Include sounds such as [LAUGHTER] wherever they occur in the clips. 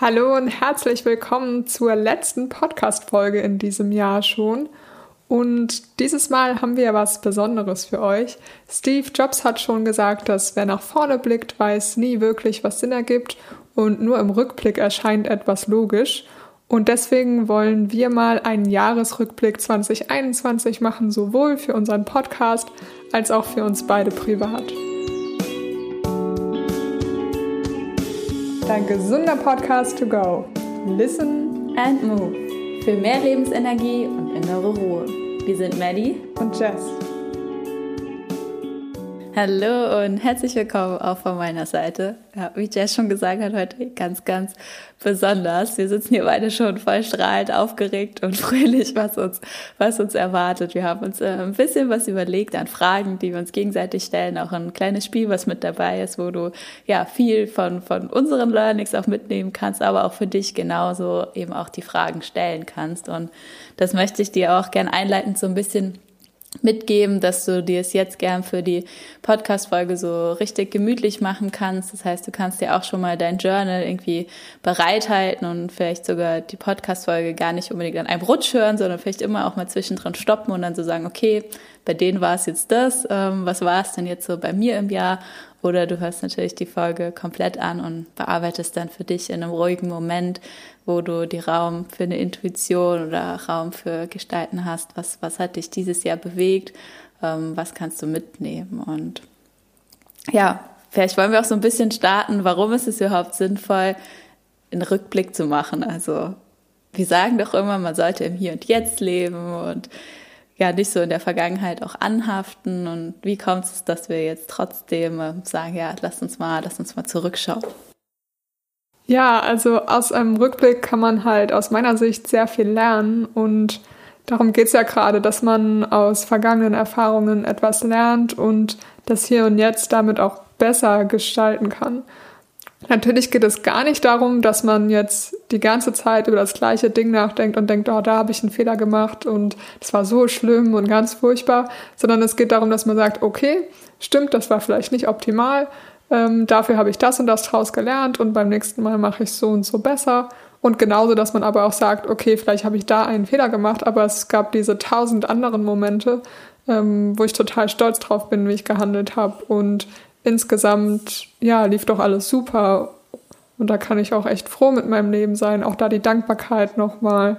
Hallo und herzlich willkommen zur letzten Podcast-Folge in diesem Jahr schon. Und dieses Mal haben wir was Besonderes für euch. Steve Jobs hat schon gesagt, dass wer nach vorne blickt, weiß nie wirklich, was Sinn ergibt und nur im Rückblick erscheint etwas logisch. Und deswegen wollen wir mal einen Jahresrückblick 2021 machen, sowohl für unseren Podcast als auch für uns beide privat. Dein gesunder Podcast to go. Listen and move. Für mehr Lebensenergie und innere Ruhe. Wir sind Maddie und Jess. Hallo und herzlich willkommen auch von meiner Seite. Ja, wie Jess schon gesagt hat, heute ganz, ganz besonders. Wir sitzen hier beide schon voll strahlend, aufgeregt und [LAUGHS] fröhlich, was uns, was uns erwartet. Wir haben uns äh, ein bisschen was überlegt an Fragen, die wir uns gegenseitig stellen. Auch ein kleines Spiel, was mit dabei ist, wo du ja viel von, von unseren Learnings auch mitnehmen kannst, aber auch für dich genauso eben auch die Fragen stellen kannst. Und das möchte ich dir auch gern einleitend so ein bisschen mitgeben, dass du dir es jetzt gern für die Podcast-Folge so richtig gemütlich machen kannst. Das heißt, du kannst dir auch schon mal dein Journal irgendwie bereithalten und vielleicht sogar die Podcast-Folge gar nicht unbedingt an einem Rutsch hören, sondern vielleicht immer auch mal zwischendrin stoppen und dann so sagen, okay, bei denen war es jetzt das, ähm, was war es denn jetzt so bei mir im Jahr? Oder du hörst natürlich die Folge komplett an und bearbeitest dann für dich in einem ruhigen Moment, wo du die Raum für eine Intuition oder Raum für Gestalten hast. Was, was hat dich dieses Jahr bewegt? Ähm, was kannst du mitnehmen? Und ja, vielleicht wollen wir auch so ein bisschen starten. Warum ist es überhaupt sinnvoll, einen Rückblick zu machen? Also, wir sagen doch immer, man sollte im Hier und Jetzt leben und ja nicht so in der Vergangenheit auch anhaften und wie kommt es, dass wir jetzt trotzdem äh, sagen, ja, lass uns mal, lass uns mal zurückschauen. Ja, also aus einem Rückblick kann man halt aus meiner Sicht sehr viel lernen und darum geht es ja gerade, dass man aus vergangenen Erfahrungen etwas lernt und das Hier und Jetzt damit auch besser gestalten kann. Natürlich geht es gar nicht darum, dass man jetzt die ganze Zeit über das gleiche Ding nachdenkt und denkt, oh, da habe ich einen Fehler gemacht und das war so schlimm und ganz furchtbar, sondern es geht darum, dass man sagt, okay, stimmt, das war vielleicht nicht optimal, ähm, dafür habe ich das und das draus gelernt und beim nächsten Mal mache ich so und so besser. Und genauso, dass man aber auch sagt, okay, vielleicht habe ich da einen Fehler gemacht, aber es gab diese tausend anderen Momente, ähm, wo ich total stolz drauf bin, wie ich gehandelt habe und insgesamt, ja, lief doch alles super. Und da kann ich auch echt froh mit meinem Leben sein, auch da die Dankbarkeit nochmal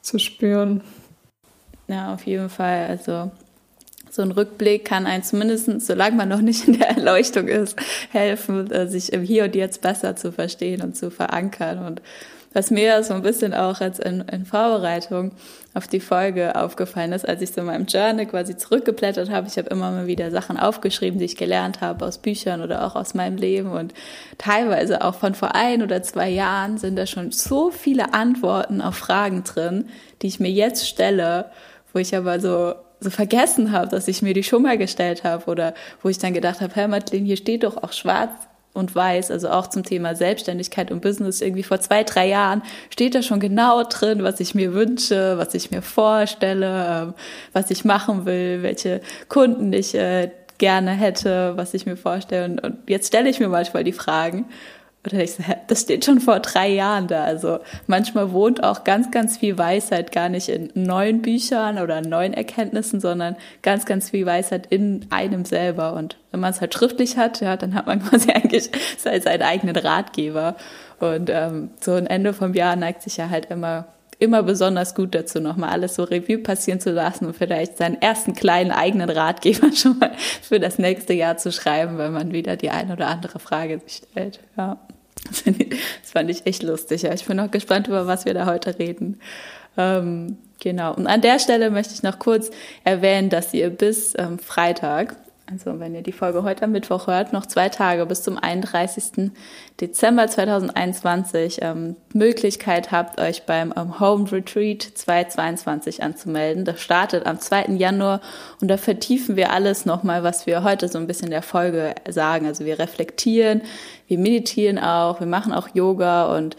zu spüren. Ja, auf jeden Fall. Also so ein Rückblick kann einen zumindest, solange man noch nicht in der Erleuchtung ist, helfen, äh, sich im Hier und Jetzt besser zu verstehen und zu verankern. Und was mir so ein bisschen auch als in, in Vorbereitung auf die Folge aufgefallen ist, als ich so in meinem Journal quasi zurückgeblättert habe. Ich habe immer mal wieder Sachen aufgeschrieben, die ich gelernt habe aus Büchern oder auch aus meinem Leben und teilweise auch von vor ein oder zwei Jahren sind da schon so viele Antworten auf Fragen drin, die ich mir jetzt stelle, wo ich aber so so vergessen habe, dass ich mir die schon mal gestellt habe oder wo ich dann gedacht habe, Herr Madeline, hier steht doch auch schwarz und weiß, also auch zum Thema Selbstständigkeit und Business, irgendwie vor zwei, drei Jahren steht da schon genau drin, was ich mir wünsche, was ich mir vorstelle, ähm, was ich machen will, welche Kunden ich äh, gerne hätte, was ich mir vorstelle. Und, und jetzt stelle ich mir manchmal die Fragen oder ich so, das steht schon vor drei Jahren da. Also manchmal wohnt auch ganz, ganz viel Weisheit gar nicht in neuen Büchern oder neuen Erkenntnissen, sondern ganz, ganz viel Weisheit in einem selber. Und wenn man es halt schriftlich hat, ja, dann hat man [LAUGHS] quasi eigentlich seinen eigenen Ratgeber. Und ähm, so ein Ende vom Jahr neigt sich ja halt immer immer besonders gut dazu, nochmal alles so Revue passieren zu lassen und vielleicht seinen ersten kleinen eigenen Ratgeber [LAUGHS] schon mal für das nächste Jahr zu schreiben, wenn man wieder die eine oder andere Frage sich stellt. Ja. Das fand ich echt lustig. Ja. Ich bin auch gespannt, über was wir da heute reden. Ähm, genau. Und an der Stelle möchte ich noch kurz erwähnen, dass ihr bis ähm, Freitag also wenn ihr die Folge heute am Mittwoch hört, noch zwei Tage bis zum 31. Dezember 2021 ähm, Möglichkeit habt, euch beim ähm, Home Retreat 2022 anzumelden. Das startet am 2. Januar und da vertiefen wir alles nochmal, was wir heute so ein bisschen der Folge sagen. Also wir reflektieren, wir meditieren auch, wir machen auch Yoga und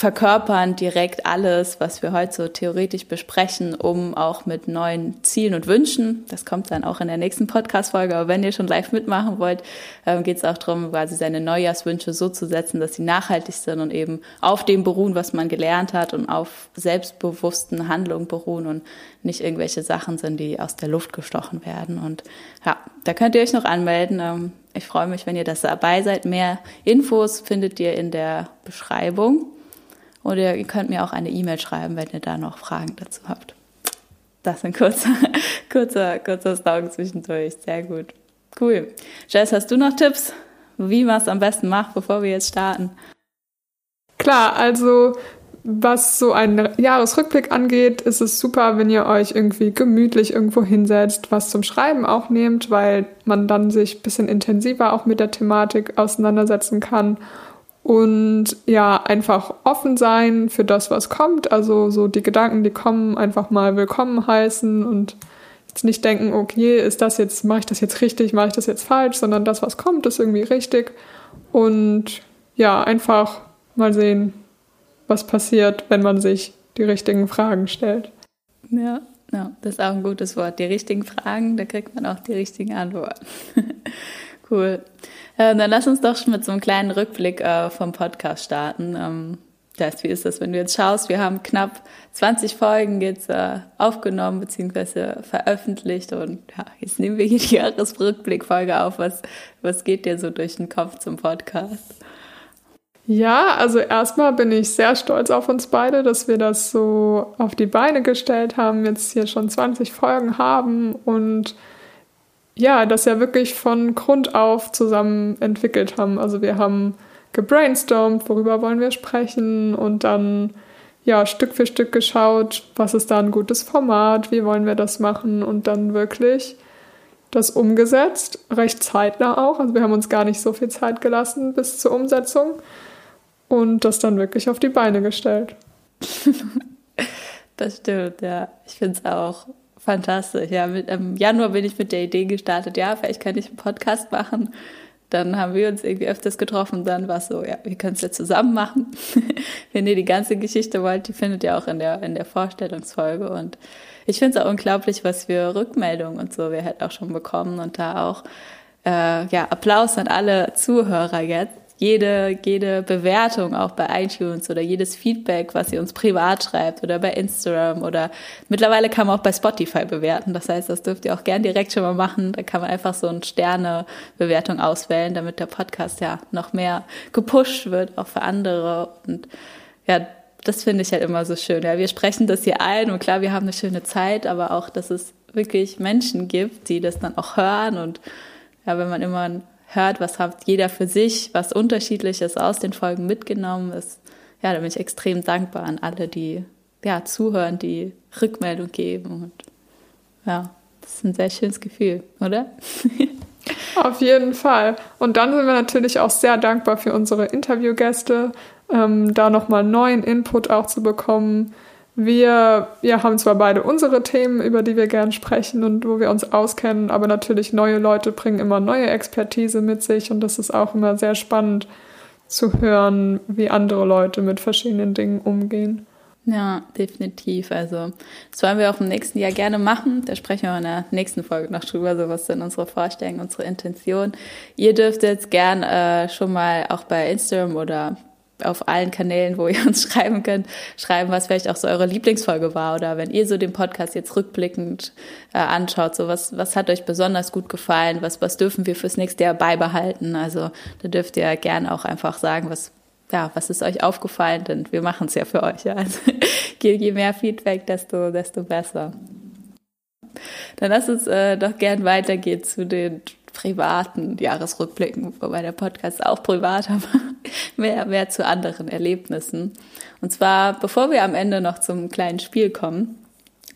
verkörpern direkt alles, was wir heute so theoretisch besprechen, um auch mit neuen Zielen und Wünschen, das kommt dann auch in der nächsten Podcast-Folge, aber wenn ihr schon live mitmachen wollt, ähm, geht es auch darum, quasi seine Neujahrswünsche so zu setzen, dass sie nachhaltig sind und eben auf dem beruhen, was man gelernt hat und auf selbstbewussten Handlungen beruhen und nicht irgendwelche Sachen sind, die aus der Luft gestochen werden. Und ja, da könnt ihr euch noch anmelden. Ähm, ich freue mich, wenn ihr das dabei seid. Mehr Infos findet ihr in der Beschreibung. Oder ihr könnt mir auch eine E-Mail schreiben, wenn ihr da noch Fragen dazu habt. Das ein kurzer, [LAUGHS] kurzer, kurzer Song zwischendurch. Sehr gut. Cool. Jess, hast du noch Tipps, wie man es am besten macht, bevor wir jetzt starten? Klar, also was so einen Jahresrückblick angeht, ist es super, wenn ihr euch irgendwie gemütlich irgendwo hinsetzt, was zum Schreiben auch nehmt, weil man dann sich ein bisschen intensiver auch mit der Thematik auseinandersetzen kann und ja, einfach offen sein für das, was kommt. Also so die Gedanken, die kommen, einfach mal willkommen heißen und jetzt nicht denken, okay, ist das jetzt, mache ich das jetzt richtig, mache ich das jetzt falsch, sondern das, was kommt, ist irgendwie richtig. Und ja, einfach mal sehen, was passiert, wenn man sich die richtigen Fragen stellt. Ja, ja das ist auch ein gutes Wort. Die richtigen Fragen, da kriegt man auch die richtigen Antworten. [LAUGHS] cool. Äh, dann lass uns doch schon mit so einem kleinen Rückblick äh, vom Podcast starten. Ähm, das, wie ist das, wenn du jetzt schaust? Wir haben knapp 20 Folgen jetzt äh, aufgenommen bzw. veröffentlicht und ja, jetzt nehmen wir hier die [LAUGHS] Jahresrückblickfolge auf. Was, was geht dir so durch den Kopf zum Podcast? Ja, also erstmal bin ich sehr stolz auf uns beide, dass wir das so auf die Beine gestellt haben, jetzt hier schon 20 Folgen haben und ja, das ja wirklich von Grund auf zusammen entwickelt haben. Also wir haben gebrainstormt, worüber wollen wir sprechen und dann ja Stück für Stück geschaut, was ist da ein gutes Format, wie wollen wir das machen und dann wirklich das umgesetzt, recht zeitnah auch. Also wir haben uns gar nicht so viel Zeit gelassen bis zur Umsetzung und das dann wirklich auf die Beine gestellt. [LAUGHS] das stimmt, ja. Ich finde es auch fantastisch. Ja, mit, im Januar bin ich mit der Idee gestartet, ja, vielleicht kann ich einen Podcast machen. Dann haben wir uns irgendwie öfters getroffen. Dann war es so, ja, wir können es ja zusammen machen. [LAUGHS] Wenn ihr die ganze Geschichte wollt, die findet ihr auch in der, in der Vorstellungsfolge. Und ich finde es auch unglaublich, was für Rückmeldungen und so wir halt auch schon bekommen. Und da auch, äh, ja, Applaus an alle Zuhörer jetzt jede, jede Bewertung auch bei iTunes oder jedes Feedback, was ihr uns privat schreibt oder bei Instagram oder mittlerweile kann man auch bei Spotify bewerten. Das heißt, das dürft ihr auch gern direkt schon mal machen. Da kann man einfach so eine Sterne-Bewertung auswählen, damit der Podcast ja noch mehr gepusht wird, auch für andere. Und ja, das finde ich halt immer so schön. Ja, wir sprechen das hier ein und klar, wir haben eine schöne Zeit, aber auch, dass es wirklich Menschen gibt, die das dann auch hören und ja, wenn man immer hört, was hat jeder für sich, was unterschiedliches aus den Folgen mitgenommen ist. Ja, da bin ich extrem dankbar an alle, die ja, zuhören, die Rückmeldung geben. Und ja, das ist ein sehr schönes Gefühl, oder? [LAUGHS] Auf jeden Fall. Und dann sind wir natürlich auch sehr dankbar für unsere Interviewgäste, ähm, da nochmal neuen Input auch zu bekommen wir, wir haben zwar beide unsere Themen, über die wir gern sprechen und wo wir uns auskennen, aber natürlich neue Leute bringen immer neue Expertise mit sich und das ist auch immer sehr spannend zu hören, wie andere Leute mit verschiedenen Dingen umgehen. Ja, definitiv. Also, das wollen wir auch im nächsten Jahr gerne machen. Da sprechen wir in der nächsten Folge noch drüber. So, was sind unsere Vorstellungen, unsere Intentionen? Ihr dürft jetzt gern äh, schon mal auch bei Instagram oder auf allen Kanälen, wo [LAUGHS] ihr uns schreiben könnt, schreiben, was vielleicht auch so eure Lieblingsfolge war oder wenn ihr so den Podcast jetzt rückblickend äh, anschaut, so was, was hat euch besonders gut gefallen, was, was dürfen wir fürs nächste Jahr beibehalten. Also da dürft ihr gerne auch einfach sagen, was, ja, was ist euch aufgefallen, denn wir machen es ja für euch. Ja. [LAUGHS] Also je, je mehr Feedback, desto, desto besser. Dann lass uns äh, doch gern weitergehen zu den privaten Jahresrückblicken, wobei der Podcast auch privat, [LAUGHS] aber mehr, mehr zu anderen Erlebnissen. Und zwar, bevor wir am Ende noch zum kleinen Spiel kommen,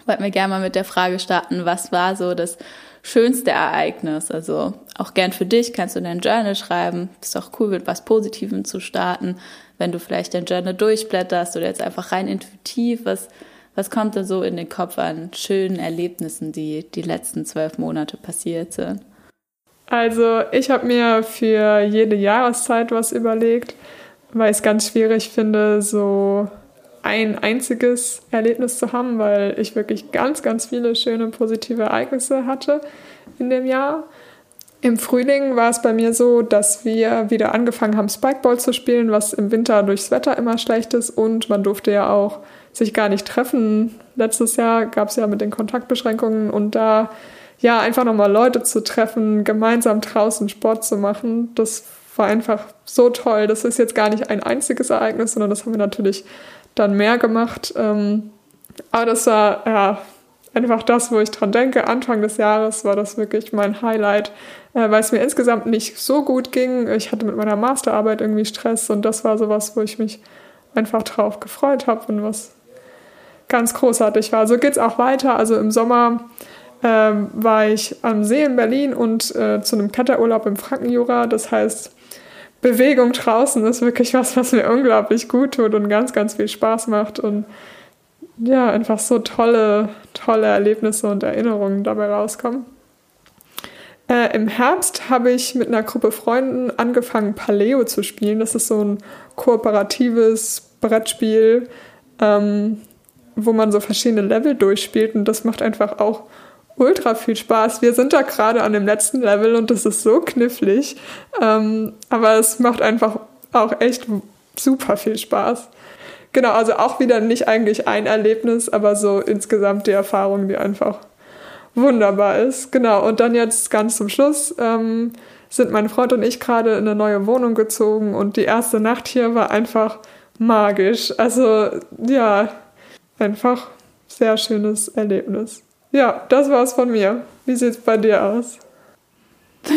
wollten wir gerne mal mit der Frage starten, was war so das schönste Ereignis? Also auch gern für dich kannst du in dein Journal schreiben. Ist auch cool, mit was Positivem zu starten. Wenn du vielleicht dein Journal durchblätterst oder jetzt einfach rein intuitiv, was, was kommt da so in den Kopf an schönen Erlebnissen, die die letzten zwölf Monate passiert sind? Also ich habe mir für jede Jahreszeit was überlegt. weil ich es ganz schwierig finde, so ein einziges Erlebnis zu haben, weil ich wirklich ganz, ganz viele schöne positive Ereignisse hatte in dem Jahr. Im Frühling war es bei mir so, dass wir wieder angefangen haben, Spikeball zu spielen, was im Winter durchs Wetter immer schlecht ist und man durfte ja auch sich gar nicht treffen. Letztes Jahr gab es ja mit den Kontaktbeschränkungen und da ja einfach nochmal Leute zu treffen, gemeinsam draußen Sport zu machen, das war einfach so toll. Das ist jetzt gar nicht ein einziges Ereignis, sondern das haben wir natürlich dann mehr gemacht. Ähm, aber das war ja einfach das, wo ich dran denke. Anfang des Jahres war das wirklich mein Highlight, äh, weil es mir insgesamt nicht so gut ging. Ich hatte mit meiner Masterarbeit irgendwie Stress und das war sowas, wo ich mich einfach drauf gefreut habe und was ganz großartig war. So geht es auch weiter. Also im Sommer ähm, war ich am See in Berlin und äh, zu einem Kletterurlaub im Frankenjura. Das heißt, Bewegung draußen ist wirklich was, was mir unglaublich gut tut und ganz, ganz viel Spaß macht. Und ja, einfach so tolle, tolle Erlebnisse und Erinnerungen dabei rauskommen. Äh, Im Herbst habe ich mit einer Gruppe Freunden angefangen, Paleo zu spielen. Das ist so ein kooperatives Brettspiel, ähm, wo man so verschiedene Level durchspielt und das macht einfach auch ultra viel Spaß. Wir sind da gerade an dem letzten Level und das ist so knifflig, ähm, aber es macht einfach auch echt super viel Spaß. Genau, also auch wieder nicht eigentlich ein Erlebnis, aber so insgesamt die Erfahrung, die einfach wunderbar ist. Genau, und dann jetzt ganz zum Schluss ähm, sind mein Freund und ich gerade in eine neue Wohnung gezogen und die erste Nacht hier war einfach magisch. Also ja, einfach sehr schönes Erlebnis. Ja, das war's von mir. Wie sieht's bei dir aus? [LAUGHS]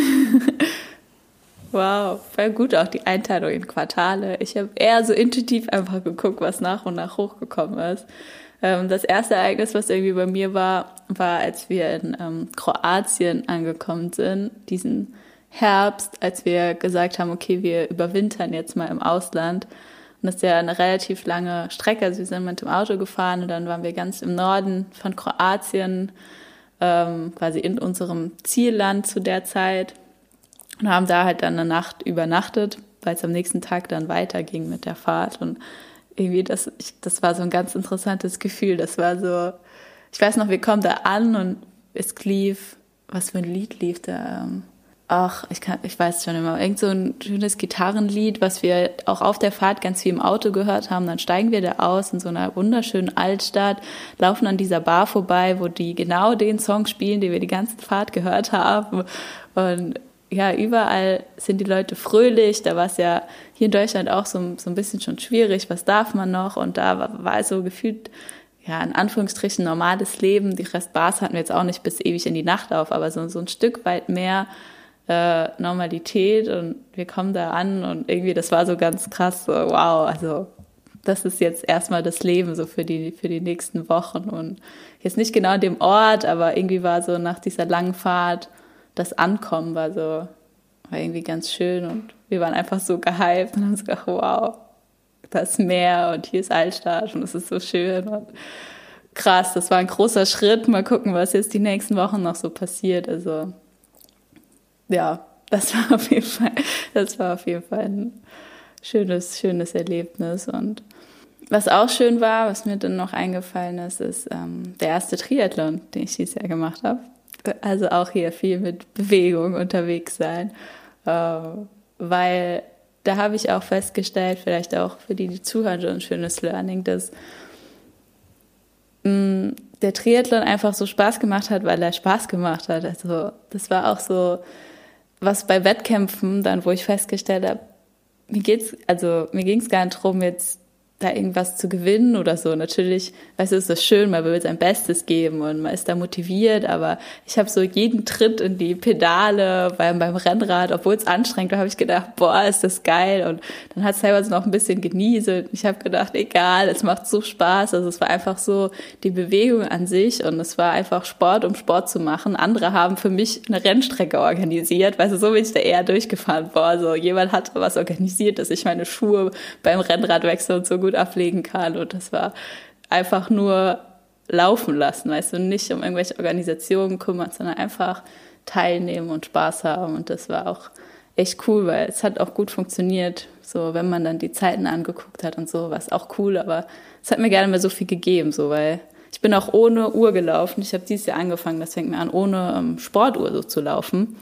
Wow, voll gut auch die Einteilung in Quartale. Ich habe eher so intuitiv einfach geguckt, was nach und nach hochgekommen ist. Ähm, das erste Ereignis, was irgendwie bei mir war, war, als wir in ähm, Kroatien angekommen sind, diesen Herbst, als wir gesagt haben, okay, wir überwintern jetzt mal im Ausland. Und das ist ja eine relativ lange Strecke. Also wir sind mit dem Auto gefahren und dann waren wir ganz im Norden von Kroatien, ähm, quasi in unserem Zielland zu der Zeit und haben da halt dann eine Nacht übernachtet, weil es am nächsten Tag dann weiterging mit der Fahrt und irgendwie das, ich, das war so ein ganz interessantes Gefühl. Das war so, ich weiß noch, wir kommen da an und es lief, was für ein Lied lief da? Ähm, ach, ich kann, ich weiß schon immer, irgend so ein schönes Gitarrenlied, was wir auch auf der Fahrt ganz viel im Auto gehört haben. Dann steigen wir da aus in so einer wunderschönen Altstadt, laufen an dieser Bar vorbei, wo die genau den Song spielen, den wir die ganze Fahrt gehört haben. Und ja, überall sind die Leute fröhlich. Da war es ja hier in Deutschland auch so, so ein bisschen schon schwierig. Was darf man noch? Und da war, war so gefühlt, ja, in Anführungsstrichen normales Leben. Die Restbars hatten wir jetzt auch nicht bis ewig in die Nacht auf, aber so, so ein Stück weit mehr äh, Normalität. Und wir kommen da an und irgendwie, das war so ganz krass, so, wow, also das ist jetzt erstmal das Leben so für die, für die nächsten Wochen. Und jetzt nicht genau an dem Ort, aber irgendwie war so nach dieser langen Fahrt, das Ankommen war so, war irgendwie ganz schön und wir waren einfach so gehypt und haben so gedacht, wow, das Meer und hier ist Altstadt und es ist so schön und krass, das war ein großer Schritt. Mal gucken, was jetzt die nächsten Wochen noch so passiert. Also ja, das [LAUGHS] war auf jeden Fall, das war auf jeden Fall ein schönes, schönes Erlebnis und was auch schön war, was mir dann noch eingefallen ist, ist ähm, der erste Triathlon, den ich dieses Jahr gemacht habe. Also auch hier viel mit Bewegung unterwegs sein, äh, weil da habe ich auch festgestellt, vielleicht auch für die, die zuhören, so ein schönes Learning, dass mh, mm, der Triathlon einfach so Spaß gemacht hat, weil er Spaß gemacht hat. Also das war auch so was bei Wettkämpfen dann, wo ich festgestellt habe, mir geht's, also mir ging es gar nicht darum, jetzt da irgendwas zu gewinnen oder so. Natürlich, weißt du, ist das schön, man will sein Bestes geben und man ist da motiviert, aber ich habe so jeden Tritt in die Pedale beim, beim Rennrad, obwohl es anstrengend war, habe ich gedacht, boah, ist das geil. Und dann hat es teilweise noch ein bisschen genieselt. Ich habe gedacht, egal, es macht so Spaß. Also es war einfach so die Bewegung an sich und es war einfach Sport, um Sport zu machen. Andere haben für mich eine Rennstrecke organisiert, weißt du, so bin ich da eher durchgefahren. Boah, so jemand hat was organisiert, dass ich meine Schuhe beim Rennrad wechsle und so gut gut ablegen kann. Und das war einfach nur laufen lassen, weißt du, nicht um irgendwelche Organisationen kümmern, sondern einfach teilnehmen und Spaß haben. Und das war auch echt cool, weil es hat auch gut funktioniert. So, wenn man dann die Zeiten angeguckt hat und so, war es auch cool, aber es hat mir gerne mal so viel gegeben, so, weil ich bin auch ohne Uhr gelaufen. Ich habe dieses Jahr angefangen, das fängt mir an, ohne ähm, Sportuhr so zu laufen.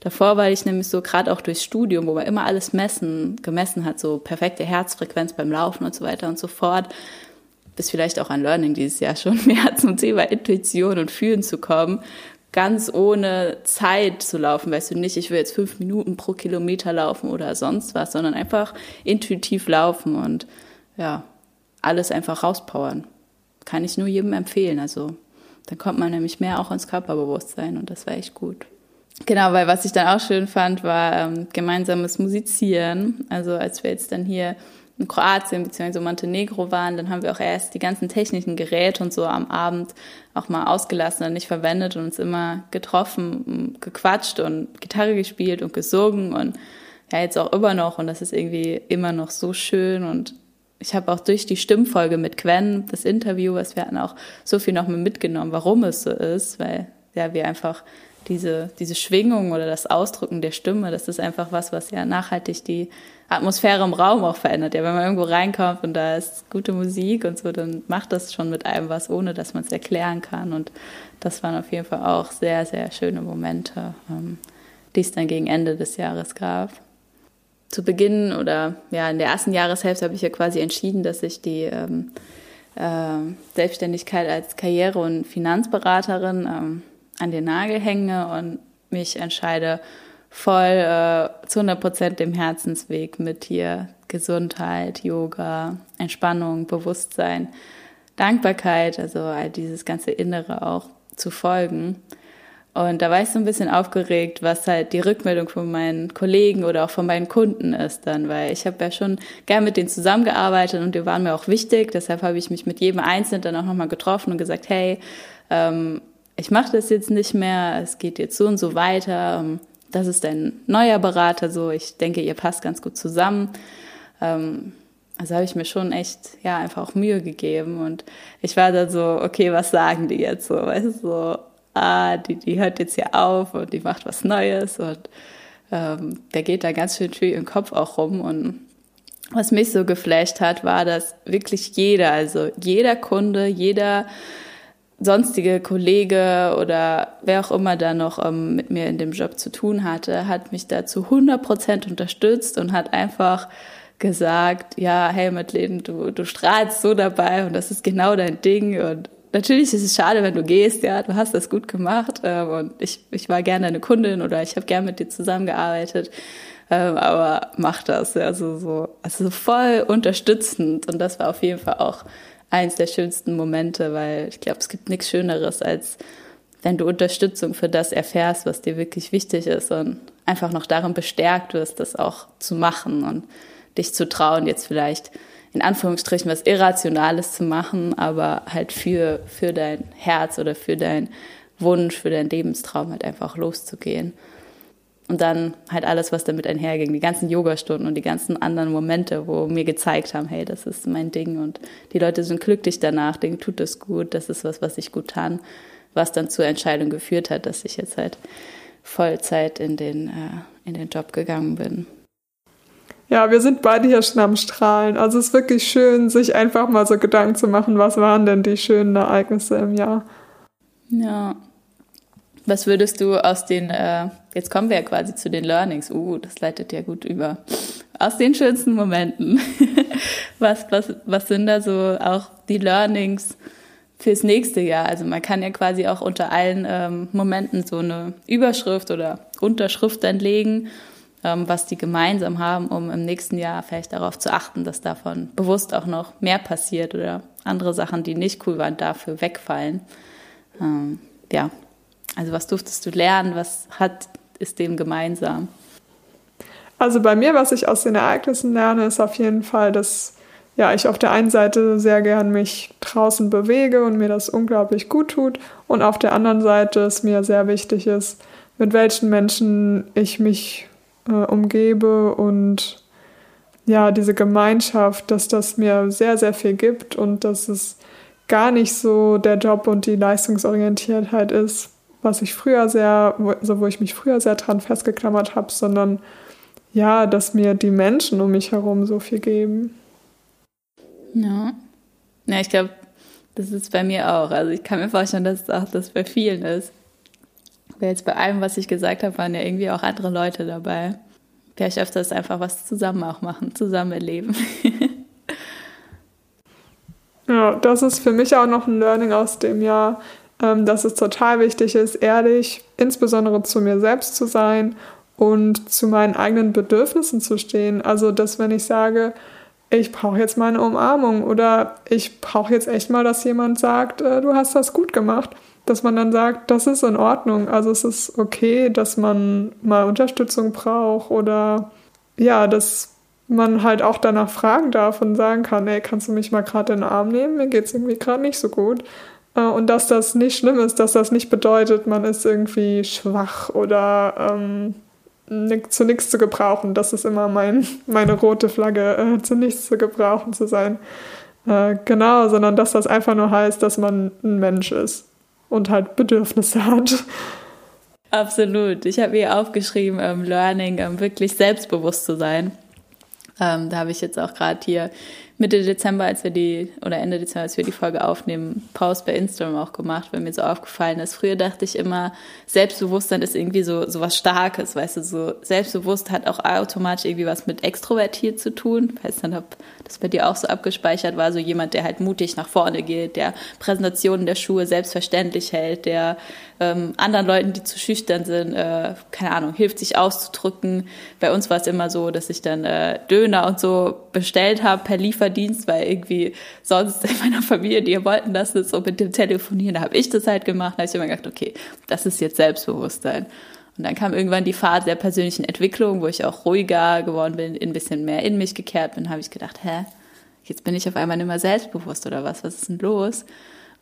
Davor war ich nämlich so gerade auch durchs Studium, wo man immer alles messen, gemessen hat, so perfekte Herzfrequenz beim Laufen und so weiter und so fort. Bis vielleicht auch an Learning dieses Jahr schon [LAUGHS] mehr zum Thema Intuition und Fühlen zu kommen. Ganz ohne Zeit zu laufen, weißt du nicht, ich will jetzt fünf Minuten pro Kilometer laufen oder sonst was, sondern einfach intuitiv laufen und ja, alles einfach rauspowern. Kann ich nur jedem empfehlen. Also dann kommt man nämlich mehr auch ins Körperbewusstsein und das war echt gut. Genau, weil was ich dann auch schön fand, war ähm, gemeinsames Musizieren. Also als wir jetzt dann hier in Kroatien bzw. Montenegro waren, dann haben wir auch erst die ganzen technischen Geräte und so am Abend auch mal ausgelassen und nicht verwendet und uns immer getroffen, gequatscht und Gitarre gespielt und gesungen und ja, jetzt auch immer noch und das ist irgendwie immer noch so schön und ich habe auch durch die Stimmfolge mit Gwen, das Interview, was wir hatten, auch so viel noch mal mitgenommen, warum es so ist, weil ja, wir einfach diese, diese Schwingung oder das Ausdrücken der Stimme, das ist einfach was, was ja nachhaltig die Atmosphäre im Raum auch verändert. Ja, wenn man irgendwo reinkommt und da ist gute Musik und so, dann macht das schon mit einem was, ohne dass man es erklären kann. Und das waren auf jeden Fall auch sehr, sehr schöne Momente, ähm, die es dann gegen Ende des Jahres gab. Zu Beginn oder ja, in der ersten Jahreshälfte habe ich ja quasi entschieden, dass ich die ähm, äh, Selbstständigkeit als Karriere- und Finanzberaterin ähm, an den Nagel hänge und mich entscheide, voll äh, zu 100 Prozent dem Herzensweg mit hier Gesundheit, Yoga, Entspannung, Bewusstsein, Dankbarkeit, also all dieses ganze Innere auch zu folgen. Und da war ich so ein bisschen aufgeregt, was halt die Rückmeldung von meinen Kollegen oder auch von meinen Kunden ist dann, weil ich habe ja schon gern mit denen zusammengearbeitet und die waren mir auch wichtig. Deshalb habe ich mich mit jedem Einzelnen dann auch nochmal getroffen und gesagt, hey, ähm, ich mache das jetzt nicht mehr, es geht jetzt so und so weiter. Ähm, das ist ein neuer Berater, so ich denke, ihr passt ganz gut zusammen. Ähm, also habe ich mir schon echt, ja, einfach auch Mühe gegeben und ich war da so, okay, was sagen die jetzt so, weißt du, so, ah, die, die hört jetzt hier auf und die macht was Neues und ähm, der geht da ganz schön viel im Kopf auch rum und was mich so geflasht hat, war, dass wirklich jeder, also jeder Kunde, jeder sonstige Kollege oder wer auch immer da noch ähm, mit mir in dem Job zu tun hatte, hat mich da zu 100 Prozent unterstützt und hat einfach gesagt, ja, hey Madeleine, du, du strahlst so dabei und das ist genau dein Ding und natürlich ist es schade, wenn du gehst, ja, du hast das gut gemacht ähm, und ich, ich war gerne deine Kundin oder ich habe gerne mit dir zusammengearbeitet, ähm, aber mach das, ja, also so, also voll unterstützend und das war auf jeden Fall auch eins der schönsten Momente, weil ich glaube, es gibt nichts Schöneres, als wenn du Unterstützung für das erfährst, was dir wirklich wichtig ist und einfach noch darin bestärkt wirst, das auch zu machen und dich zu trauen, jetzt vielleicht in Anführungsstrichen was Irrationales zu machen, aber halt für, für dein Herz oder für deinen Wunsch, für deinen Lebenstraum halt einfach loszugehen. Und dann halt alles, was damit einherging, die ganzen Yogastunden und die ganzen anderen Momente, wo mir gezeigt haben, hey, das ist mein Ding und die Leute sind glücklich danach, denen tut es gut, das ist was, was ich gut kann, was dann zur Entscheidung geführt hat, dass ich jetzt halt Vollzeit in den, äh, in den Job gegangen bin. Ja, wir sind beide hier schon am Strahlen. Also es ist wirklich schön, sich einfach mal so Gedanken zu machen, was waren denn die schönen Ereignisse im Jahr. Ja, was würdest du aus den, äh, jetzt kommen wir ja quasi zu den Learnings, uh, das leitet ja gut über, aus den schönsten Momenten. [LAUGHS] was, was, was sind da so auch die Learnings fürs nächste Jahr? Also man kann ja quasi auch unter allen ähm, Momenten so eine Überschrift oder Unterschrift dann legen, ähm, was die gemeinsam haben, um im nächsten Jahr vielleicht darauf zu achten, dass davon bewusst auch noch mehr passiert oder andere Sachen, die nicht cool waren, dafür wegfallen. Ähm, ja, also was durftest du lernen? Was hat ist dem gemeinsam? Also bei mir, was ich aus den Ereignissen lerne, ist auf jeden Fall, dass ja, ich auf der einen Seite sehr gern mich draußen bewege und mir das unglaublich gut tut und auf der anderen Seite es mir sehr wichtig ist, mit welchen Menschen ich mich äh, umgebe und ja, diese Gemeinschaft, dass das mir sehr, sehr viel gibt und dass es gar nicht so der Job und die Leistungsorientiertheit ist, was ich früher sehr, also wo ich mich früher sehr dran festgeklammert habe, sondern ja, dass mir die Menschen um mich herum so viel geben. Ja. Ja, ich glaube, das ist bei mir auch. Also ich kann mir vorstellen, dass auch das bei vielen ist. Weil jetzt bei allem, was ich gesagt habe, waren ja irgendwie auch andere Leute dabei. Vielleicht öfters einfach was zusammen auch machen, zusammen erleben. [LAUGHS] ja, das ist für mich auch noch ein Learning aus dem Jahr, ähm, dass es total wichtig ist, ehrlich, insbesondere zu mir selbst zu sein und zu meinen eigenen Bedürfnissen zu stehen. Also, dass wenn ich sage, ich brauche jetzt mal eine Umarmung oder ich brauche jetzt echt mal, dass jemand sagt, äh, du hast das gut gemacht, dass man dann sagt, das ist in Ordnung. Also es ist okay, dass man mal Unterstützung braucht oder ja, dass man halt auch danach fragen darf und sagen kann, ey, kannst du mich mal gerade in den Arm nehmen? Mir geht es irgendwie gerade nicht so gut. Äh, und dass das nicht schlimm ist, dass das nicht bedeutet, man ist irgendwie schwach oder ähm, zu nichts zu gebrauchen. Das ist immer mein, [LAUGHS] meine rote Flagge, äh, zu nichts zu gebrauchen zu sein. Äh, genau, sondern dass das einfach nur heißt, dass man ein Mensch ist und halt Bedürfnisse [LAUGHS] hat. Absolut. Ich habe mir aufgeschrieben, ähm, Learning, ähm, wirklich selbstbewusst zu sein. Ähm, da habe ich jetzt auch gerade hier Mitte Dezember, als wir die, oder Ende Dezember, als wir die Folge aufnehmen, Pause bei Instagram auch gemacht, weil mir so aufgefallen ist. Früher dachte ich immer, Selbstbewusstsein ist irgendwie so, so was Starkes, weißt du, so selbstbewusst hat auch automatisch irgendwie was mit extrovertiert zu tun. Ich weiß nicht, ob das bei dir auch so abgespeichert war, so jemand, der halt mutig nach vorne geht, der Präsentationen der Schuhe selbstverständlich hält, der ähm, anderen Leuten, die zu schüchtern sind, äh, keine Ahnung, hilft sich auszudrücken. Bei uns war es immer so, dass ich dann äh, Döner und so bestellt habe per Lieferdienst, weil irgendwie sonst in meiner Familie, die wollten das so mit dem Telefonieren, da habe ich das halt gemacht. Da habe ich immer gedacht, okay, das ist jetzt Selbstbewusstsein. Und dann kam irgendwann die Phase der persönlichen Entwicklung, wo ich auch ruhiger geworden bin, ein bisschen mehr in mich gekehrt bin, habe ich gedacht, hä, jetzt bin ich auf einmal nicht mehr selbstbewusst oder was, was ist denn los?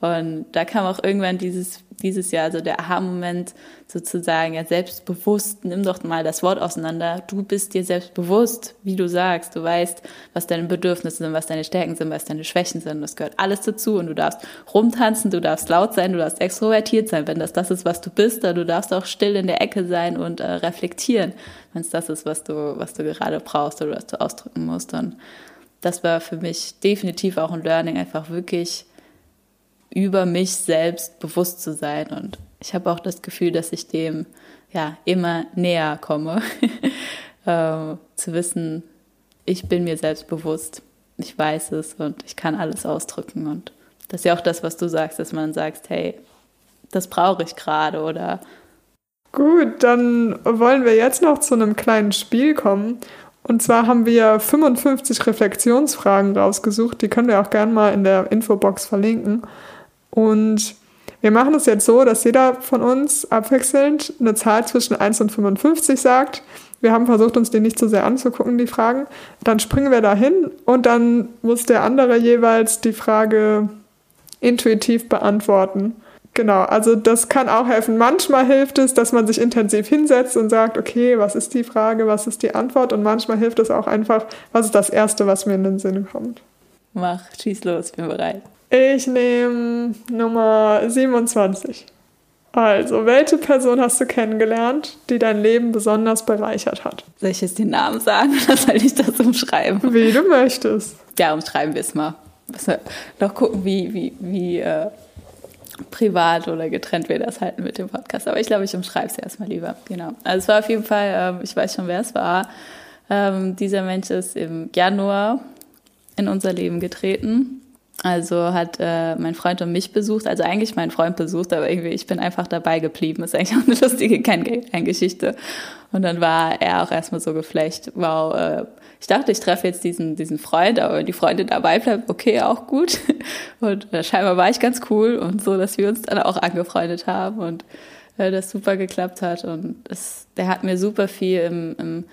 Und da kam auch irgendwann dieses, dieses Jahr so der Aha-Moment sozusagen, ja, selbstbewusst, nimm doch mal das Wort auseinander. Du bist dir selbstbewusst, wie du sagst. Du weißt, was deine Bedürfnisse sind, was deine Stärken sind, was deine Schwächen sind. Das gehört alles dazu. Und du darfst rumtanzen, du darfst laut sein, du darfst extrovertiert sein, wenn das das ist, was du bist. Dann du darfst auch still in der Ecke sein und äh, reflektieren, wenn es das ist, was du, was du gerade brauchst oder was du ausdrücken musst. Und das war für mich definitiv auch ein Learning, einfach wirklich über mich selbst bewusst zu sein. Und ich habe auch das Gefühl, dass ich dem ja immer näher komme, [LAUGHS] äh, zu wissen, ich bin mir selbst bewusst, ich weiß es und ich kann alles ausdrücken. Und das ist ja auch das, was du sagst, dass man sagt, hey, das brauche ich gerade oder Gut, dann wollen wir jetzt noch zu einem kleinen Spiel kommen. Und zwar haben wir 55 Reflexionsfragen rausgesucht. Die können wir auch gerne mal in der Infobox verlinken. Und wir machen es jetzt so, dass jeder von uns abwechselnd eine Zahl zwischen 1 und 55 sagt. Wir haben versucht, uns die nicht zu sehr anzugucken, die Fragen. Dann springen wir dahin und dann muss der andere jeweils die Frage intuitiv beantworten. Genau, also das kann auch helfen. Manchmal hilft es, dass man sich intensiv hinsetzt und sagt, okay, was ist die Frage, was ist die Antwort? Und manchmal hilft es auch einfach, was ist das Erste, was mir in den Sinn kommt. Mach, schieß los, bin bereit. Ich nehme Nummer 27. Also, welche Person hast du kennengelernt, die dein Leben besonders bereichert hat? Soll ich jetzt den Namen sagen oder soll ich das umschreiben? Wie du möchtest. Ja, umschreiben wir es mal. Müssen wir noch gucken, wie, wie, wie äh, privat oder getrennt wir das halten mit dem Podcast. Aber ich glaube, ich umschreibe es erstmal lieber. Genau. Also, es war auf jeden Fall, ähm, ich weiß schon, wer es war. Ähm, dieser Mensch ist im Januar in unser Leben getreten. Also hat äh, mein Freund und mich besucht, also eigentlich mein Freund besucht, aber irgendwie ich bin einfach dabei geblieben. Ist eigentlich auch eine [LAUGHS] lustige Geschichte. Und dann war er auch erstmal so geflecht, wow, äh, ich dachte, ich treffe jetzt diesen, diesen Freund, aber wenn die Freundin dabei bleibt, okay, auch gut. [LAUGHS] Und äh, scheinbar war ich ganz cool und so, dass wir uns dann auch angefreundet haben und äh, das super geklappt hat. Und es, der hat mir super viel im, im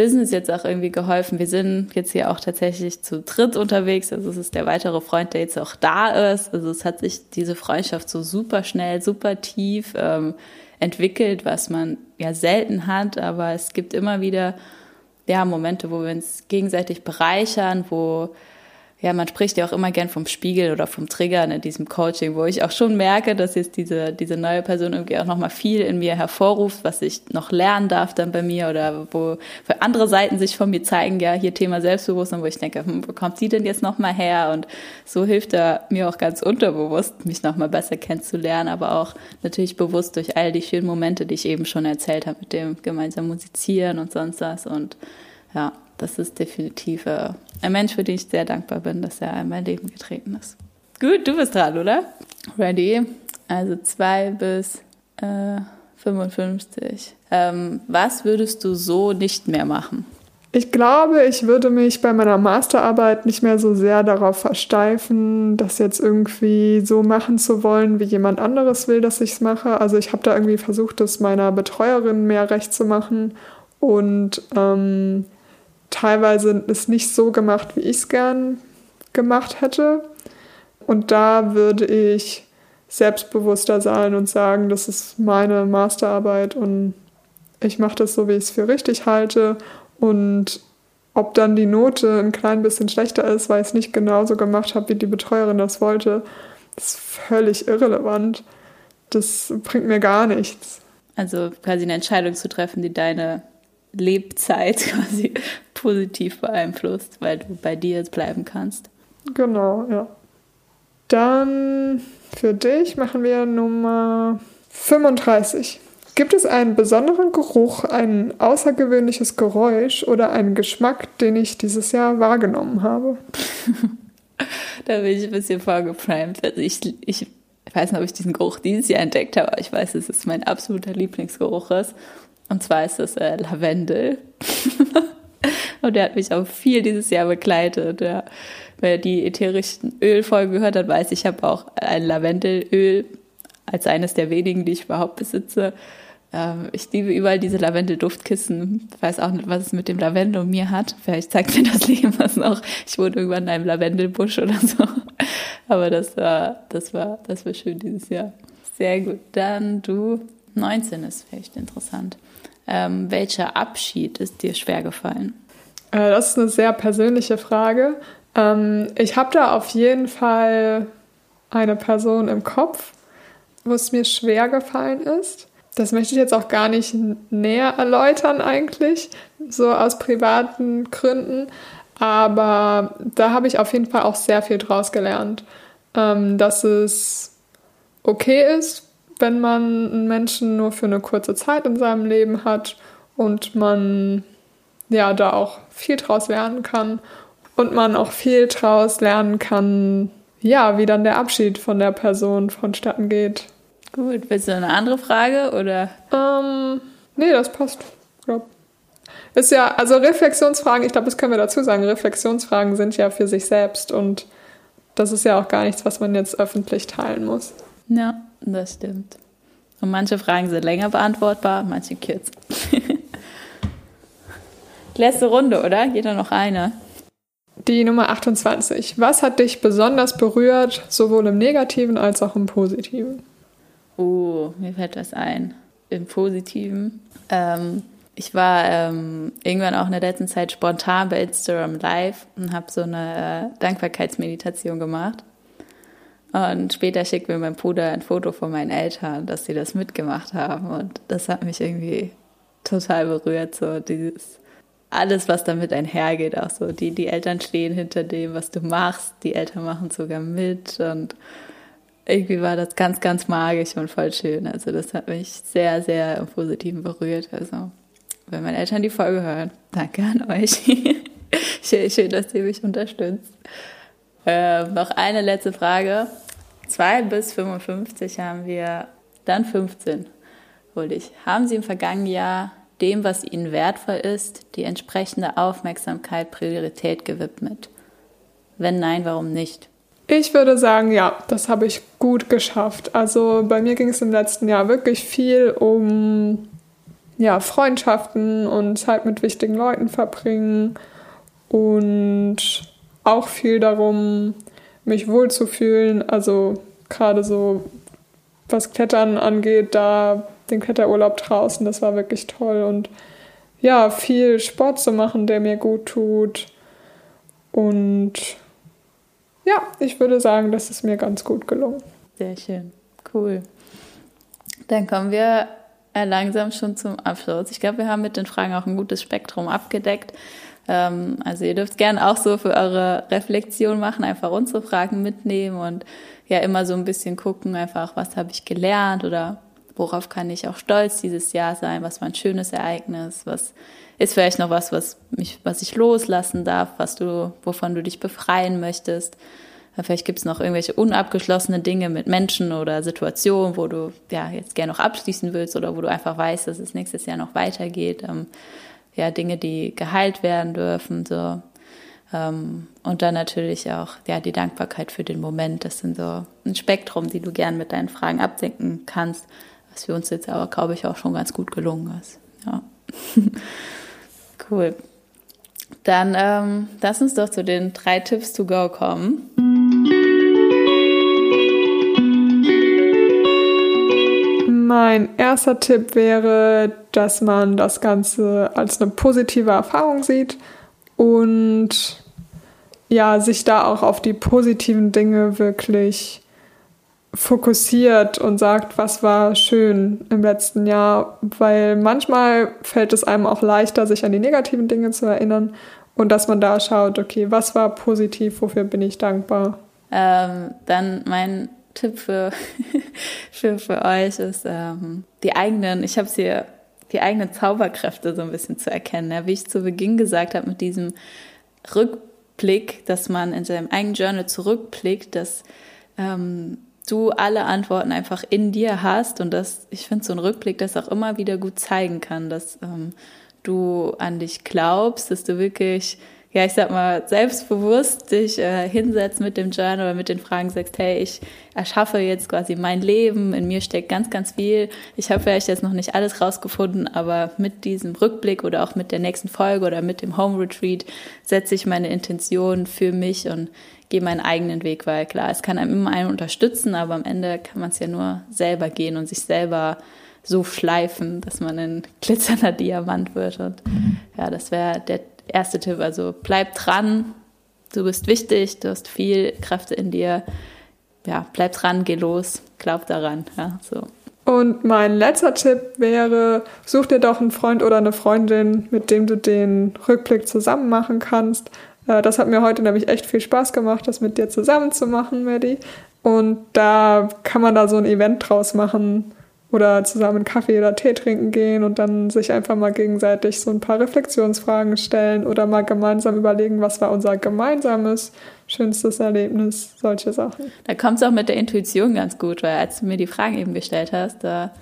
Business jetzt auch irgendwie geholfen. Wir sind jetzt hier auch tatsächlich zu dritt unterwegs. Also es ist der weitere Freund, der jetzt auch da ist. Also es hat sich diese Freundschaft so super schnell, super tief ähm, entwickelt, was man ja selten hat. Aber es gibt immer wieder ja Momente, wo wir uns gegenseitig bereichern, wo ja, man spricht ja auch immer gern vom Spiegel oder vom Trigger in diesem Coaching, wo ich auch schon merke, dass jetzt diese, diese neue Person irgendwie auch nochmal viel in mir hervorruft, was ich noch lernen darf dann bei mir oder wo für andere Seiten sich von mir zeigen, ja, hier Thema Selbstbewusstsein, wo ich denke, hm, wo kommt sie denn jetzt nochmal her? Und so hilft er mir auch ganz unterbewusst, mich nochmal besser kennenzulernen, aber auch natürlich bewusst durch all die schönen Momente, die ich eben schon erzählt habe, mit dem gemeinsamen Musizieren und sonst was und ja, das ist definitiv äh, ein Mensch, für den ich sehr dankbar bin, dass er in mein Leben getreten ist. Gut, du bist dran, oder? Ready? Also zwei bis äh, 55. Ähm, was würdest du so nicht mehr machen? Ich glaube, ich würde mich bei meiner Masterarbeit nicht mehr so sehr darauf versteifen, das jetzt irgendwie so machen zu wollen, wie jemand anderes will, dass ich es mache. Also ich habe da irgendwie versucht, es meiner Betreuerin mehr recht zu machen und ähm, teilweise ist nicht so gemacht, wie ich es gern gemacht hätte. Und da würde ich selbstbewusster sein und sagen, das ist meine Masterarbeit und ich mache das so, wie ich es für richtig halte. Und ob dann die Note ein klein bisschen schlechter ist, weil ich es nicht genauso gemacht habe, wie die Betreuerin das wollte, ist völlig irrelevant. Das bringt mir gar nichts. Also quasi eine Entscheidung zu treffen, die deine Lebzeit [LAUGHS] quasi positiv beeinflusst, weil du bei dir jetzt bleiben kannst. Genau, ja. Dann für dich machen wir Nummer 35. Gibt es einen besonderen Geruch, ein außergewöhnliches Geräusch oder einen Geschmack, den ich dieses Jahr wahrgenommen habe? [LAUGHS] da bin ich ein bisschen vorgeprimed. Also ich, ich weiß nicht, ob ich diesen Geruch dieses Jahr entdeckt habe, aber ich weiß, dass es mein absoluter Lieblingsgeruch ist. Und zwar ist es äh, Lavendel. [LAUGHS] [LAUGHS] und der hat mich auch viel dieses Jahr begleitet. Ja. Wer die ätherischen Ölfolge gehört hat, weiß, ich habe auch ein Lavendelöl als eines der wenigen, die ich überhaupt besitze. Ähm, ich liebe überall diese Lavendel-Duftkissen. Ich weiß auch nicht, was es mit dem Lavendel und mir hat. Vielleicht zeigt mir das Leben was noch. Ich wohne irgendwann in einem Lavendelbusch oder so. Aber das war, das war, das war schön dieses Jahr. Sehr gut. Dann du. 19 ist vielleicht interessant. Ähm, welcher Abschied ist dir schwer gefallen? Äh, das ist eine sehr persönliche Frage. Ähm, ich habe da auf jeden Fall eine Person im Kopf, wo es mir schwer gefallen ist. Das möchte ich jetzt auch gar nicht näher erläutern eigentlich, so aus privaten Gründen. Aber da habe ich auf jeden Fall auch sehr viel draus gelernt, ähm, dass es okay ist, wenn man einen Menschen nur für eine kurze Zeit in seinem Leben hat und man ja da auch viel draus lernen kann und man auch viel draus lernen kann, ja, wie dann der Abschied von der Person vonstatten geht. Gut, willst du eine andere Frage oder? Ähm, nee, das passt, glaub. Ist ja, also Reflexionsfragen, ich glaube, das können wir dazu sagen, Reflexionsfragen sind ja für sich selbst und das ist ja auch gar nichts, was man jetzt öffentlich teilen muss. Ja, das stimmt. Und manche Fragen sind länger beantwortbar, manche kürzer. [LAUGHS] Letzte Runde, oder? Jeder noch eine. Die Nummer 28. Was hat dich besonders berührt, sowohl im Negativen als auch im Positiven? Oh, mir fällt was ein. Im Positiven. Ähm, ich war ähm, irgendwann auch in der letzten Zeit spontan bei Instagram live und habe so eine äh, Dankbarkeitsmeditation gemacht. Und später schickt mir mein Bruder ein Foto von meinen Eltern, dass sie das mitgemacht haben. Und das hat mich irgendwie total berührt. So dieses alles, was damit einhergeht, auch so die, die Eltern stehen hinter dem, was du machst, die Eltern machen sogar mit und irgendwie war das ganz, ganz magisch und voll schön. Also das hat mich sehr, sehr im Positiven berührt. Also wenn meine Eltern die Folge hören, danke an euch. [LAUGHS] schön, schön, dass ihr mich unterstützt. Äh, noch eine letzte Frage. 2 bis 55 haben wir, dann 15 hol ich. Haben Sie im vergangenen Jahr dem, was Ihnen wertvoll ist, die entsprechende Aufmerksamkeit, Priorität gewidmet? Wenn nein, warum nicht? Ich würde sagen, ja, das habe ich gut geschafft. Also bei mir ging es im letzten Jahr wirklich viel um ja, Freundschaften und Zeit mit wichtigen Leuten verbringen und auch viel darum, mich wohlzufühlen. Also gerade so, was Klettern angeht, da den Kletterurlaub draußen, das war wirklich toll. Und ja, viel Sport zu machen, der mir gut tut. Und ja, ich würde sagen, das ist mir ganz gut gelungen. Sehr schön, cool. Dann kommen wir äh, langsam schon zum Abschluss. Ich glaube, wir haben mit den Fragen auch ein gutes Spektrum abgedeckt. Ähm, also ihr dürft gerne auch so für eure Reflexion machen, einfach unsere Fragen mitnehmen und ja immer so ein bisschen gucken, einfach was habe ich gelernt oder worauf kann ich auch stolz dieses Jahr sein, was war ein schönes Ereignis, was ist vielleicht noch was, was mich, was ich loslassen darf, was du, wovon du dich befreien möchtest. Vielleicht gibt es noch irgendwelche unabgeschlossene Dinge mit Menschen oder Situationen, wo du ja jetzt gerne noch abschließen willst oder wo du einfach weißt, dass es nächstes Jahr noch weitergeht. Ja, Dinge, die geheilt werden dürfen, so. Ähm, und dann natürlich auch, ja, die Dankbarkeit für den Moment. Das sind so ein Spektrum, die du gern mit deinen Fragen abdenken kannst, was für uns jetzt aber, glaube ich, auch schon ganz gut gelungen ist. Ja. [LAUGHS] cool. Dann ähm, lass uns doch zu den drei Tipps to go kommen. Mein erster Tipp wäre, dass man das Ganze als eine positive Erfahrung sieht und ja, sich da auch auf die positiven Dinge wirklich fokussiert und sagt, was war schön im letzten Jahr, weil manchmal fällt es einem auch leichter, sich an die negativen Dinge zu erinnern und dass man da schaut, okay, was war positiv, wofür bin ich dankbar. Ähm, dann mein Tipp für, [LAUGHS] für, für euch ist, ähm, die eigenen, ich habe es hier, die eigenen Zauberkräfte so ein bisschen zu erkennen. Ja, wie ich zu Beginn gesagt habe, mit diesem Rückblick, dass man in seinem eigenen Journal zurückblickt, dass ähm, du alle Antworten einfach in dir hast und dass ich finde so ein Rückblick das auch immer wieder gut zeigen kann, dass ähm, du an dich glaubst, dass du wirklich ja, ich sag mal, selbstbewusst dich äh, hinsetzt mit dem Journal oder mit den Fragen, sagst, hey, ich erschaffe jetzt quasi mein Leben, in mir steckt ganz, ganz viel. Ich habe vielleicht jetzt noch nicht alles rausgefunden, aber mit diesem Rückblick oder auch mit der nächsten Folge oder mit dem Home Retreat setze ich meine Intention für mich und gehe meinen eigenen Weg, weil klar, es kann einem immer einen unterstützen, aber am Ende kann man es ja nur selber gehen und sich selber so schleifen, dass man ein glitzernder Diamant wird. Und ja, das wäre der erste Tipp. Also bleib dran, du bist wichtig, du hast viel Kräfte in dir. Ja, bleib dran, geh los, glaub daran. Ja, so. Und mein letzter Tipp wäre, such dir doch einen Freund oder eine Freundin, mit dem du den Rückblick zusammen machen kannst. Äh, das hat mir heute nämlich echt viel Spaß gemacht, das mit dir zusammen zu machen, Maddie. Und da kann man da so ein Event draus machen, oder zusammen Kaffee oder Tee trinken gehen und dann sich einfach mal gegenseitig so ein paar Reflexionsfragen stellen oder mal gemeinsam überlegen, was war unser gemeinsames schönstes Erlebnis, solche Sachen. Da kommt es auch mit der Intuition ganz gut, weil als du mir die Fragen eben gestellt hast, da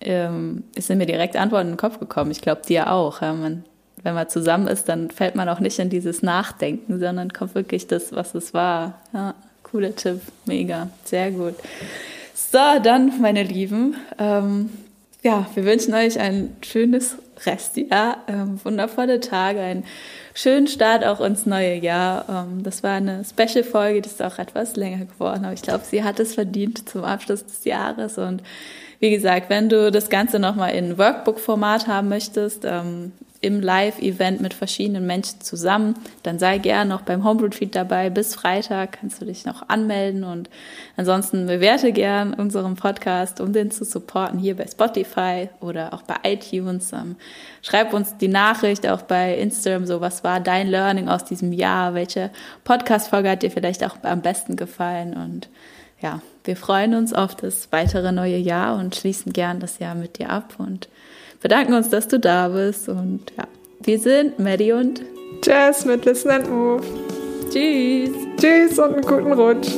ähm, sind mir direkt Antworten in den Kopf gekommen. Ich glaube, dir auch. Ja, man, wenn man zusammen ist, dann fällt man auch nicht in dieses Nachdenken, sondern kommt wirklich das, was es war. Ja, cooler Tipp, mega, sehr gut. So, dann, meine Lieben, ähm, ja, wir wünschen euch ein schönes Restjahr, ähm, wundervolle Tage, einen schönen Start auch ins neue Jahr. Ähm, das war eine Special-Folge, die ist auch etwas länger geworden, aber ich glaube, sie hat es verdient zum Abschluss des Jahres und wie gesagt, wenn du das Ganze nochmal in Workbook-Format haben möchtest, ähm, im Live-Event mit verschiedenen Menschen zusammen. Dann sei gern noch beim Home Retreat dabei. Bis Freitag kannst du dich noch anmelden und ansonsten bewerte gern unseren Podcast, um den zu supporten hier bei Spotify oder auch bei iTunes. Ähm, schreib uns die Nachricht auch bei Instagram, so was war dein Learning aus diesem Jahr? Welche Podcast-Folge hat dir vielleicht auch am besten gefallen? Und ja, wir freuen uns auf das weitere neue Jahr und schließen gern das Jahr mit dir ab und bedanken uns, dass du da bist. Und ja, wir sind Maddie und Jess mit Listen and Move. Tschüss. Tschüss und einen guten Rutsch.